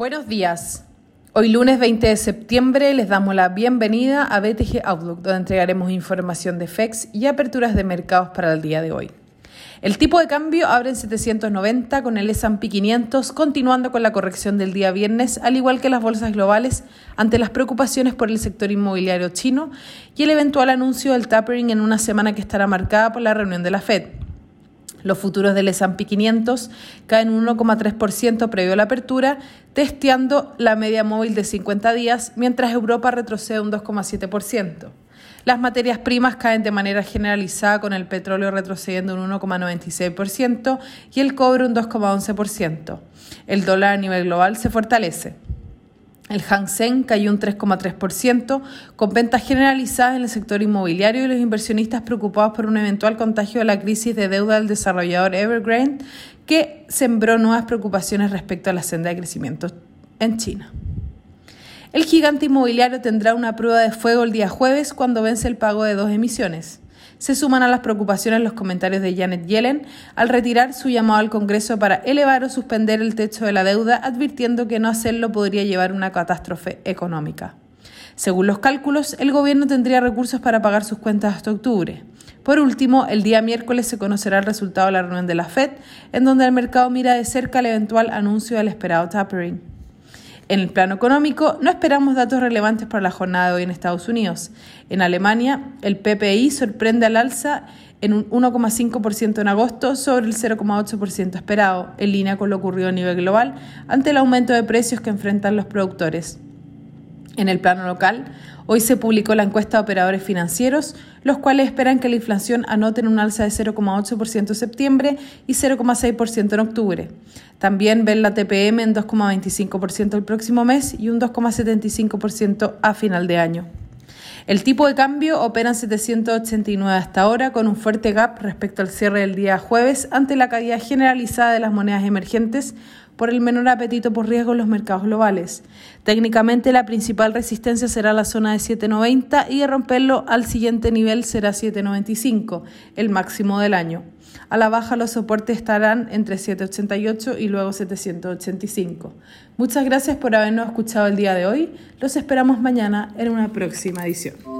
Buenos días. Hoy lunes 20 de septiembre les damos la bienvenida a BTG Outlook, donde entregaremos información de FEX y aperturas de mercados para el día de hoy. El tipo de cambio abre en 790 con el S&P 500 continuando con la corrección del día viernes, al igual que las bolsas globales ante las preocupaciones por el sector inmobiliario chino y el eventual anuncio del tapering en una semana que estará marcada por la reunión de la Fed. Los futuros del S&P 500 caen un 1,3% previo a la apertura, testeando la media móvil de 50 días, mientras Europa retrocede un 2,7%. Las materias primas caen de manera generalizada con el petróleo retrocediendo un 1,96% y el cobre un 2,11%. El dólar a nivel global se fortalece. El Hang Seng cayó un 3,3%, con ventas generalizadas en el sector inmobiliario y los inversionistas preocupados por un eventual contagio de la crisis de deuda del desarrollador Evergrande, que sembró nuevas preocupaciones respecto a la senda de crecimiento en China. El gigante inmobiliario tendrá una prueba de fuego el día jueves cuando vence el pago de dos emisiones se suman a las preocupaciones los comentarios de Janet Yellen al retirar su llamado al Congreso para elevar o suspender el techo de la deuda, advirtiendo que no hacerlo podría llevar a una catástrofe económica. Según los cálculos, el gobierno tendría recursos para pagar sus cuentas hasta octubre. Por último, el día miércoles se conocerá el resultado de la reunión de la Fed, en donde el mercado mira de cerca el eventual anuncio del esperado tapering. En el plano económico, no esperamos datos relevantes para la jornada de hoy en Estados Unidos. En Alemania, el PPI sorprende al alza en un 1,5% en agosto sobre el 0,8% esperado, en línea con lo ocurrido a nivel global ante el aumento de precios que enfrentan los productores. En el plano local, hoy se publicó la encuesta de operadores financieros, los cuales esperan que la inflación anote un alza de 0,8% en septiembre y 0,6% en octubre. También ven la TPM en 2,25% el próximo mes y un 2,75% a final de año. El tipo de cambio opera en 789 hasta ahora, con un fuerte gap respecto al cierre del día jueves ante la caída generalizada de las monedas emergentes por el menor apetito por riesgo en los mercados globales. Técnicamente, la principal resistencia será la zona de 790 y de romperlo al siguiente nivel será 795, el máximo del año. A la baja los soportes estarán entre 788 y luego 785. Muchas gracias por habernos escuchado el día de hoy. Los esperamos mañana en una próxima edición.